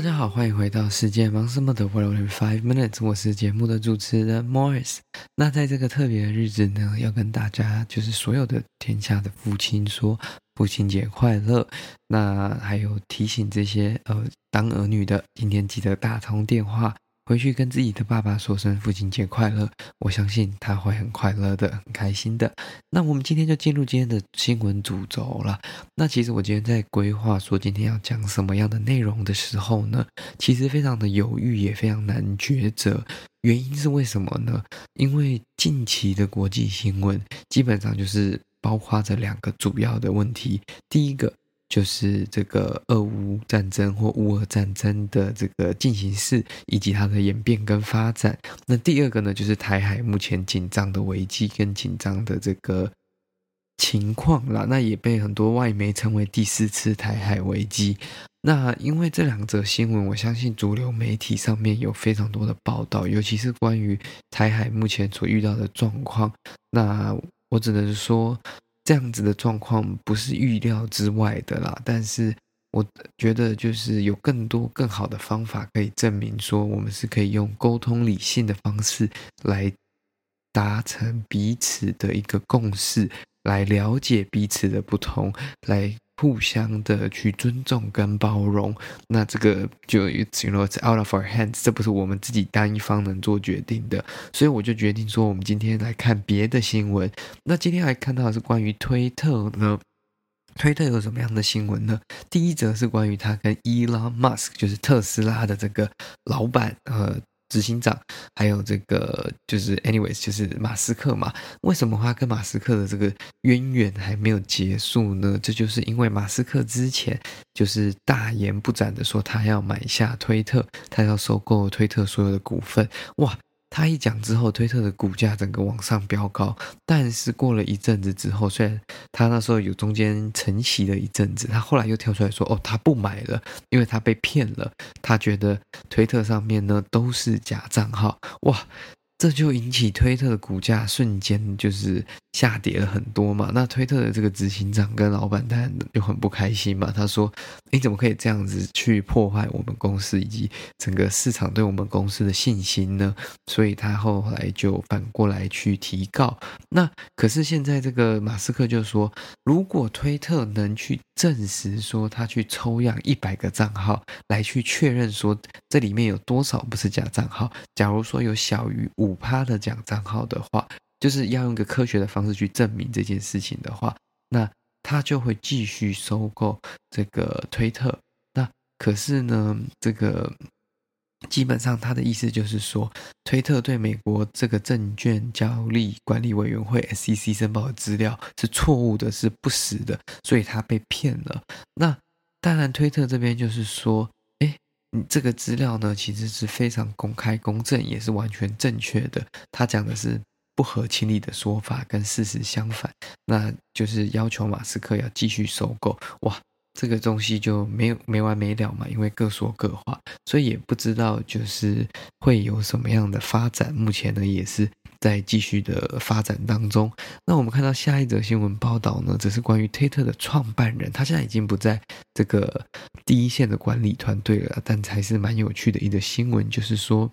大家好，欢迎回到世界忙什么的 World in Five Minutes，我是节目的主持人 Morris。那在这个特别的日子呢，要跟大家，就是所有的天下的父亲说父亲节快乐。那还有提醒这些呃当儿女的，今天记得打通电话。回去跟自己的爸爸说声父亲节快乐，我相信他会很快乐的，很开心的。那我们今天就进入今天的新闻主轴了。那其实我今天在规划说今天要讲什么样的内容的时候呢，其实非常的犹豫，也非常难抉择。原因是为什么呢？因为近期的国际新闻基本上就是包括着两个主要的问题，第一个。就是这个俄乌战争或乌俄战争的这个进行式以及它的演变跟发展。那第二个呢，就是台海目前紧张的危机跟紧张的这个情况啦。那也被很多外媒称为第四次台海危机。那因为这两则新闻，我相信主流媒体上面有非常多的报道，尤其是关于台海目前所遇到的状况。那我只能说。这样子的状况不是预料之外的啦，但是我觉得就是有更多更好的方法可以证明说，我们是可以用沟通理性的方式来达成彼此的一个共识，来了解彼此的不同，来。互相的去尊重跟包容，那这个就 you know it's out of our hands，这不是我们自己单一方能做决定的，所以我就决定说，我们今天来看别的新闻。那今天还看到的是关于推特呢，推特有什么样的新闻呢？第一则是关于他跟 Elon Musk，就是特斯拉的这个老板，呃。执行长，还有这个就是，anyways，就是马斯克嘛。为什么他跟马斯克的这个渊源还没有结束呢？这就是因为马斯克之前就是大言不惭的说他要买下推特，他要收购推特所有的股份。哇！他一讲之后，推特的股价整个往上飙高。但是过了一阵子之后，虽然他那时候有中间沉袭了一阵子，他后来又跳出来说：“哦，他不买了，因为他被骗了。他觉得推特上面呢都是假账号。”哇！这就引起推特的股价瞬间就是下跌了很多嘛。那推特的这个执行长跟老板当然就很不开心嘛。他说：“你怎么可以这样子去破坏我们公司以及整个市场对我们公司的信心呢？”所以他后来就反过来去提告。那可是现在这个马斯克就说，如果推特能去证实说他去抽样一百个账号来去确认说这里面有多少不是假账号，假如说有小于五。趴的假账号的话，就是要用一个科学的方式去证明这件事情的话，那他就会继续收购这个推特。那可是呢，这个基本上他的意思就是说，推特对美国这个证券交易管理委员会 SEC 申报的资料是错误的，是不实的，所以他被骗了。那当然，推特这边就是说。哎，你，这个资料呢，其实是非常公开、公正，也是完全正确的。他讲的是不合情理的说法，跟事实相反，那就是要求马斯克要继续收购。哇，这个东西就没有没完没了嘛，因为各说各话，所以也不知道就是会有什么样的发展。目前呢，也是。在继续的发展当中，那我们看到下一则新闻报道呢，则是关于推特的创办人，他现在已经不在这个第一线的管理团队了，但还是蛮有趣的一个新闻，就是说，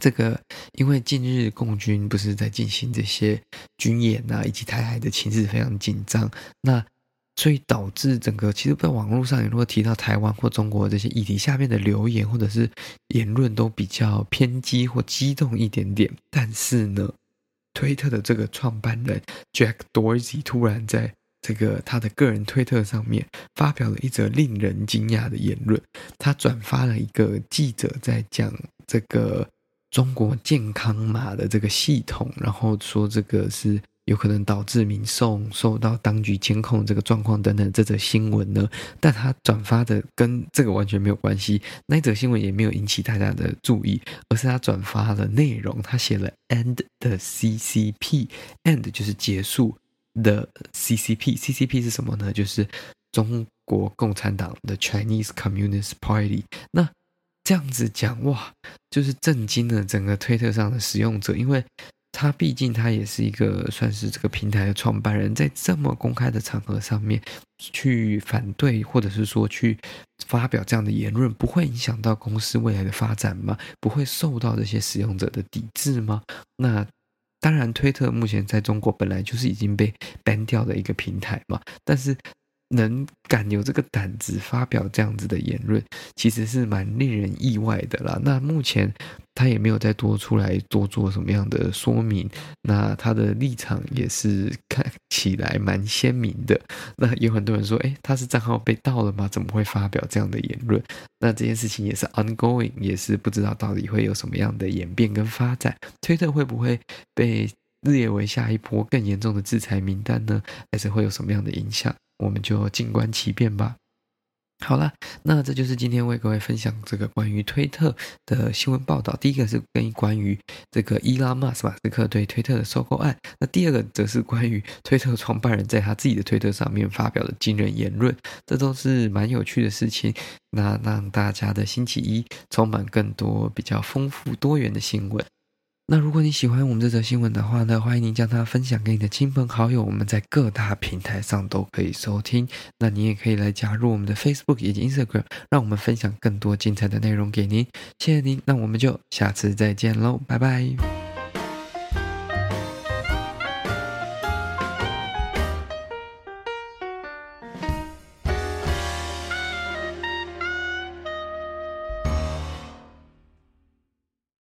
这个因为近日共军不是在进行这些军演啊，以及台海的情势非常紧张，那。所以导致整个，其实，在网络上，你如果提到台湾或中国这些议题，下面的留言或者是言论都比较偏激或激动一点点。但是呢，推特的这个创办人 Jack Dorsey 突然在这个他的个人推特上面发表了一则令人惊讶的言论。他转发了一个记者在讲这个中国健康码的这个系统，然后说这个是有可能导致民众受到当局监控这个状况等等这则新闻呢，但他转发的跟这个完全没有关系，那一则新闻也没有引起大家的注意，而是他转发的内容，他写了 “end the CCP”，“end” 就是结束的 CCP，CCP 是什么呢？就是中国共产党的 Chinese Communist Party。那这样子讲哇，就是震惊了整个推特上的使用者，因为。他毕竟他也是一个算是这个平台的创办人，在这么公开的场合上面去反对，或者是说去发表这样的言论，不会影响到公司未来的发展吗？不会受到这些使用者的抵制吗？那当然，推特目前在中国本来就是已经被 ban 掉的一个平台嘛，但是。能敢有这个胆子发表这样子的言论，其实是蛮令人意外的啦。那目前他也没有再多出来多做什么样的说明，那他的立场也是看起来蛮鲜明的。那有很多人说，诶，他是账号被盗了吗？怎么会发表这样的言论？那这件事情也是 ongoing，也是不知道到底会有什么样的演变跟发展。推特会不会被列为下一波更严重的制裁名单呢？还是会有什么样的影响？我们就静观其变吧。好了，那这就是今天为各位分享这个关于推特的新闻报道。第一个是跟关于这个伊拉马斯马斯克对推特的收购案，那第二个则是关于推特创办人在他自己的推特上面发表的惊人言论，这都是蛮有趣的事情。那让大家的星期一充满更多比较丰富多元的新闻。那如果你喜欢我们这则新闻的话呢，欢迎您将它分享给你的亲朋好友，我们在各大平台上都可以收听。那你也可以来加入我们的 Facebook 以及 Instagram，让我们分享更多精彩的内容给您。谢谢您，那我们就下次再见喽，拜拜。